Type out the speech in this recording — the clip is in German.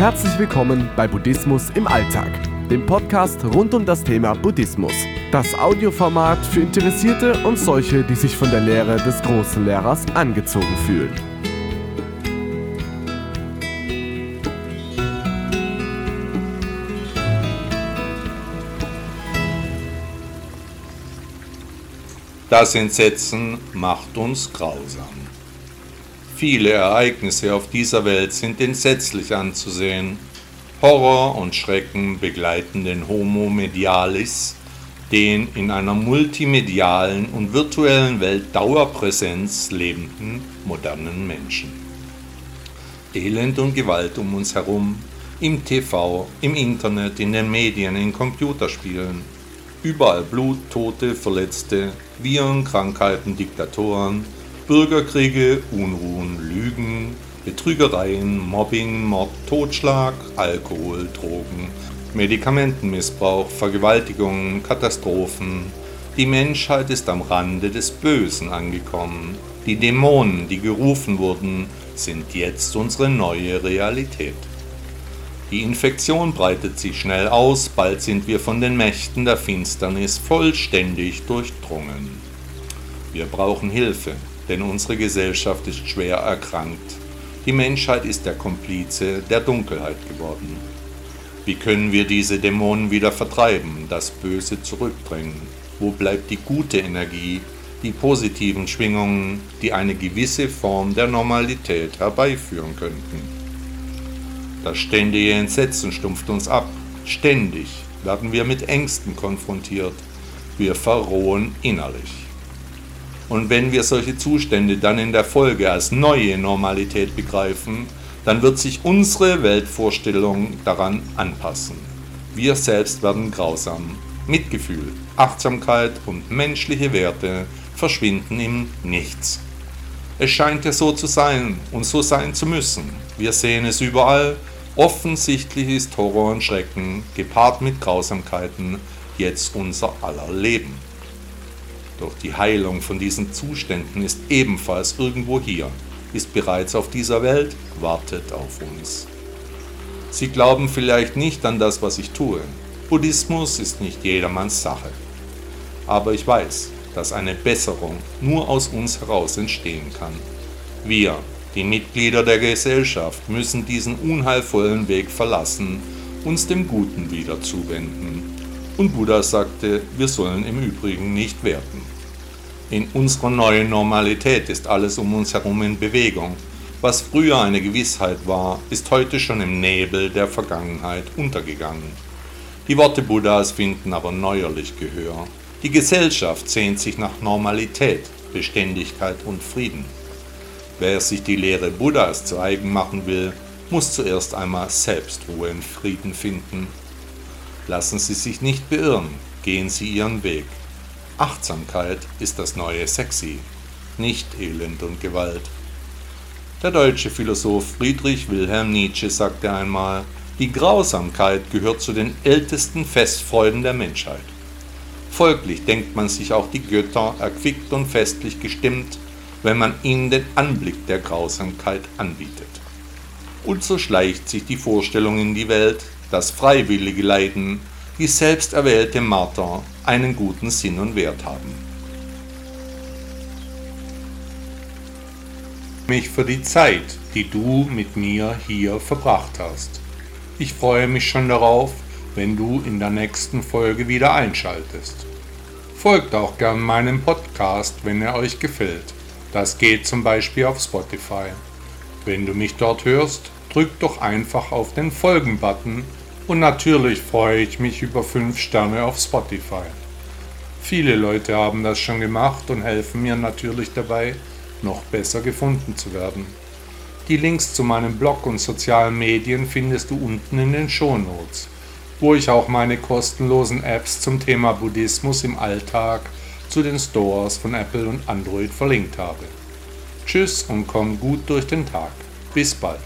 Herzlich willkommen bei Buddhismus im Alltag, dem Podcast rund um das Thema Buddhismus. Das Audioformat für Interessierte und solche, die sich von der Lehre des großen Lehrers angezogen fühlen. Das Entsetzen macht uns grausam. Viele Ereignisse auf dieser Welt sind entsetzlich anzusehen. Horror und Schrecken begleiten den Homo medialis, den in einer multimedialen und virtuellen Welt Dauerpräsenz lebenden modernen Menschen. Elend und Gewalt um uns herum, im TV, im Internet, in den Medien, in Computerspielen. Überall Blut, Tote, Verletzte, Viren, Krankheiten, Diktatoren, Bürgerkriege, Unruhen, Lügen, Betrügereien, Mobbing, Mord, Totschlag, Alkohol, Drogen, Medikamentenmissbrauch, Vergewaltigungen, Katastrophen. Die Menschheit ist am Rande des Bösen angekommen. Die Dämonen, die gerufen wurden, sind jetzt unsere neue Realität. Die Infektion breitet sich schnell aus, bald sind wir von den Mächten der Finsternis vollständig durchdrungen. Wir brauchen Hilfe, denn unsere Gesellschaft ist schwer erkrankt. Die Menschheit ist der Komplize der Dunkelheit geworden. Wie können wir diese Dämonen wieder vertreiben, das Böse zurückbringen? Wo bleibt die gute Energie, die positiven Schwingungen, die eine gewisse Form der Normalität herbeiführen könnten? Das ständige Entsetzen stumpft uns ab. Ständig werden wir mit Ängsten konfrontiert. Wir verrohen innerlich. Und wenn wir solche Zustände dann in der Folge als neue Normalität begreifen, dann wird sich unsere Weltvorstellung daran anpassen. Wir selbst werden grausam. Mitgefühl, Achtsamkeit und menschliche Werte verschwinden im Nichts. Es scheint ja so zu sein und so sein zu müssen. Wir sehen es überall. Offensichtlich ist Horror und Schrecken, gepaart mit Grausamkeiten, jetzt unser aller Leben. Doch die Heilung von diesen Zuständen ist ebenfalls irgendwo hier, ist bereits auf dieser Welt, wartet auf uns. Sie glauben vielleicht nicht an das, was ich tue. Buddhismus ist nicht jedermanns Sache. Aber ich weiß, dass eine Besserung nur aus uns heraus entstehen kann. Wir, die Mitglieder der Gesellschaft, müssen diesen unheilvollen Weg verlassen, uns dem Guten wieder zuwenden. Und Buddha sagte, wir sollen im Übrigen nicht werten. In unserer neuen Normalität ist alles um uns herum in Bewegung. Was früher eine Gewissheit war, ist heute schon im Nebel der Vergangenheit untergegangen. Die Worte Buddhas finden aber neuerlich Gehör. Die Gesellschaft sehnt sich nach Normalität, Beständigkeit und Frieden. Wer sich die Lehre Buddhas zu eigen machen will, muss zuerst einmal selbst Ruhe und Frieden finden. Lassen Sie sich nicht beirren, gehen Sie Ihren Weg. Achtsamkeit ist das neue Sexy, nicht Elend und Gewalt. Der deutsche Philosoph Friedrich Wilhelm Nietzsche sagte einmal, die Grausamkeit gehört zu den ältesten Festfreuden der Menschheit. Folglich denkt man sich auch die Götter erquickt und festlich gestimmt, wenn man ihnen den Anblick der Grausamkeit anbietet. Und so schleicht sich die Vorstellung in die Welt, dass freiwillige Leiden, die selbst erwählte Marter, einen guten Sinn und Wert haben. mich für die Zeit, die du mit mir hier verbracht hast. Ich freue mich schon darauf, wenn du in der nächsten Folge wieder einschaltest. Folgt auch gern meinem Podcast, wenn er euch gefällt. Das geht zum Beispiel auf Spotify. Wenn du mich dort hörst, drück doch einfach auf den Folgen-Button und natürlich freue ich mich über 5 Sterne auf Spotify. Viele Leute haben das schon gemacht und helfen mir natürlich dabei, noch besser gefunden zu werden. Die Links zu meinem Blog und sozialen Medien findest du unten in den Shownotes, wo ich auch meine kostenlosen Apps zum Thema Buddhismus im Alltag zu den Stores von Apple und Android verlinkt habe. Tschüss und komm gut durch den Tag. Bis bald.